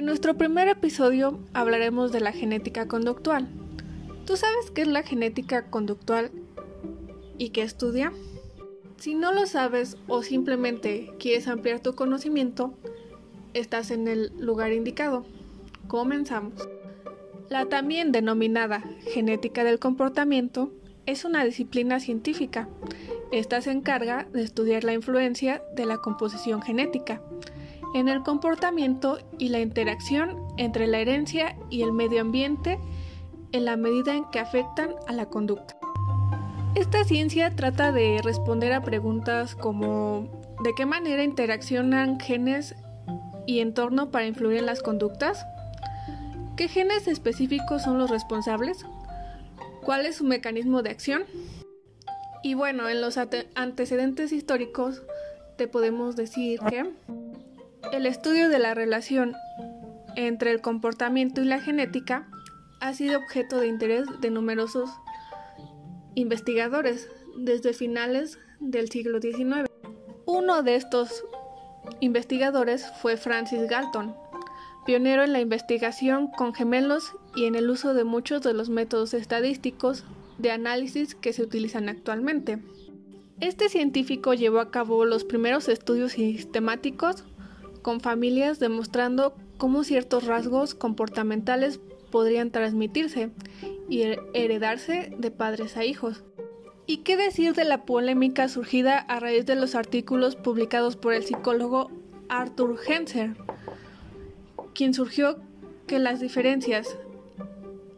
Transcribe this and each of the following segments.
En nuestro primer episodio hablaremos de la genética conductual. ¿Tú sabes qué es la genética conductual y qué estudia? Si no lo sabes o simplemente quieres ampliar tu conocimiento, estás en el lugar indicado. Comenzamos. La también denominada genética del comportamiento es una disciplina científica. Esta se encarga de estudiar la influencia de la composición genética en el comportamiento y la interacción entre la herencia y el medio ambiente en la medida en que afectan a la conducta. Esta ciencia trata de responder a preguntas como ¿de qué manera interaccionan genes y entorno para influir en las conductas? ¿Qué genes específicos son los responsables? ¿Cuál es su mecanismo de acción? Y bueno, en los antecedentes históricos te podemos decir que el estudio de la relación entre el comportamiento y la genética ha sido objeto de interés de numerosos investigadores desde finales del siglo XIX. Uno de estos investigadores fue Francis Galton, pionero en la investigación con gemelos y en el uso de muchos de los métodos estadísticos de análisis que se utilizan actualmente. Este científico llevó a cabo los primeros estudios sistemáticos con familias demostrando cómo ciertos rasgos comportamentales podrían transmitirse y heredarse de padres a hijos. ¿Y qué decir de la polémica surgida a raíz de los artículos publicados por el psicólogo Arthur Henser, quien surgió que las diferencias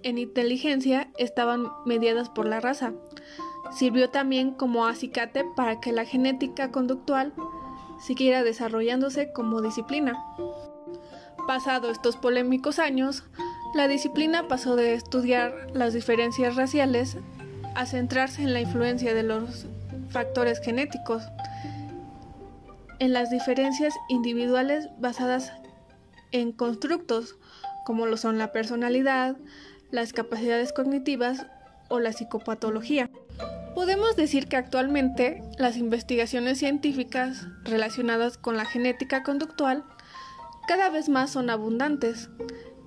en inteligencia estaban mediadas por la raza? Sirvió también como acicate para que la genética conductual siguiera desarrollándose como disciplina. Pasado estos polémicos años, la disciplina pasó de estudiar las diferencias raciales a centrarse en la influencia de los factores genéticos, en las diferencias individuales basadas en constructos como lo son la personalidad, las capacidades cognitivas o la psicopatología. Podemos decir que actualmente las investigaciones científicas relacionadas con la genética conductual cada vez más son abundantes,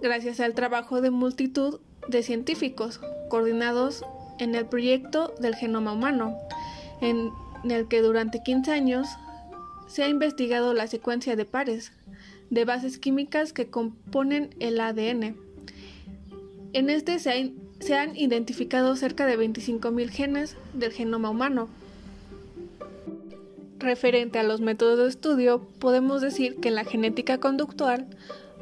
gracias al trabajo de multitud de científicos coordinados en el proyecto del genoma humano, en el que durante 15 años se ha investigado la secuencia de pares de bases químicas que componen el ADN. En este se ha se han identificado cerca de 25.000 genes del genoma humano. Referente a los métodos de estudio, podemos decir que en la genética conductual,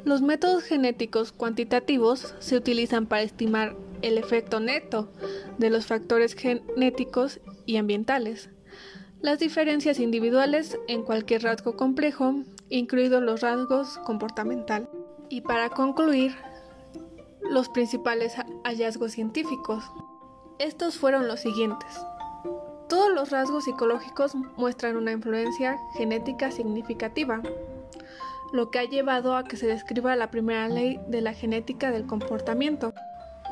los métodos genéticos cuantitativos se utilizan para estimar el efecto neto de los factores genéticos y ambientales, las diferencias individuales en cualquier rasgo complejo, incluidos los rasgos comportamental. Y para concluir, los principales hallazgos científicos. Estos fueron los siguientes. Todos los rasgos psicológicos muestran una influencia genética significativa, lo que ha llevado a que se describa la primera ley de la genética del comportamiento.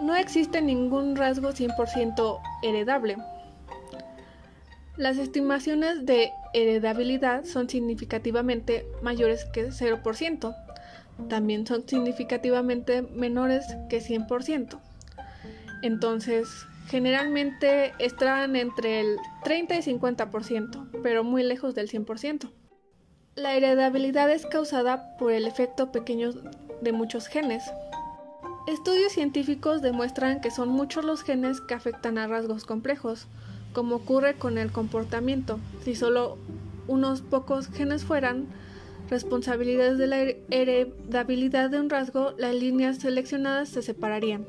No existe ningún rasgo 100% heredable. Las estimaciones de heredabilidad son significativamente mayores que 0%, también son significativamente menores que 100%. Entonces, generalmente están entre el 30 y 50%, pero muy lejos del 100%. La heredabilidad es causada por el efecto pequeño de muchos genes. Estudios científicos demuestran que son muchos los genes que afectan a rasgos complejos, como ocurre con el comportamiento. Si solo unos pocos genes fueran responsabilidades de la heredabilidad de un rasgo, las líneas seleccionadas se separarían.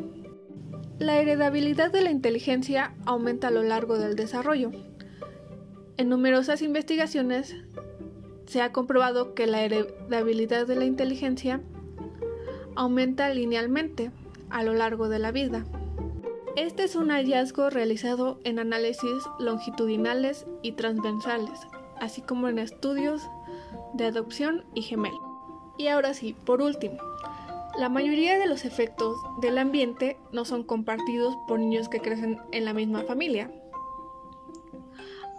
La heredabilidad de la inteligencia aumenta a lo largo del desarrollo. En numerosas investigaciones se ha comprobado que la heredabilidad de la inteligencia aumenta linealmente a lo largo de la vida. Este es un hallazgo realizado en análisis longitudinales y transversales, así como en estudios de adopción y gemelo. Y ahora sí, por último, la mayoría de los efectos del ambiente no son compartidos por niños que crecen en la misma familia.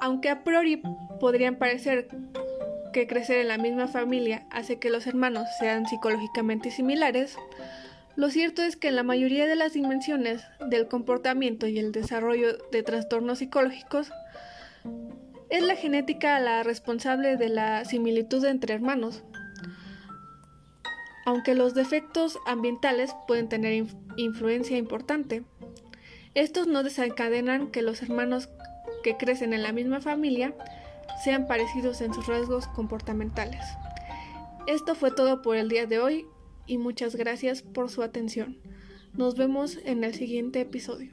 Aunque a priori podrían parecer que crecer en la misma familia hace que los hermanos sean psicológicamente similares, lo cierto es que en la mayoría de las dimensiones del comportamiento y el desarrollo de trastornos psicológicos, es la genética la responsable de la similitud entre hermanos. Aunque los defectos ambientales pueden tener influencia importante, estos no desencadenan que los hermanos que crecen en la misma familia sean parecidos en sus rasgos comportamentales. Esto fue todo por el día de hoy y muchas gracias por su atención. Nos vemos en el siguiente episodio.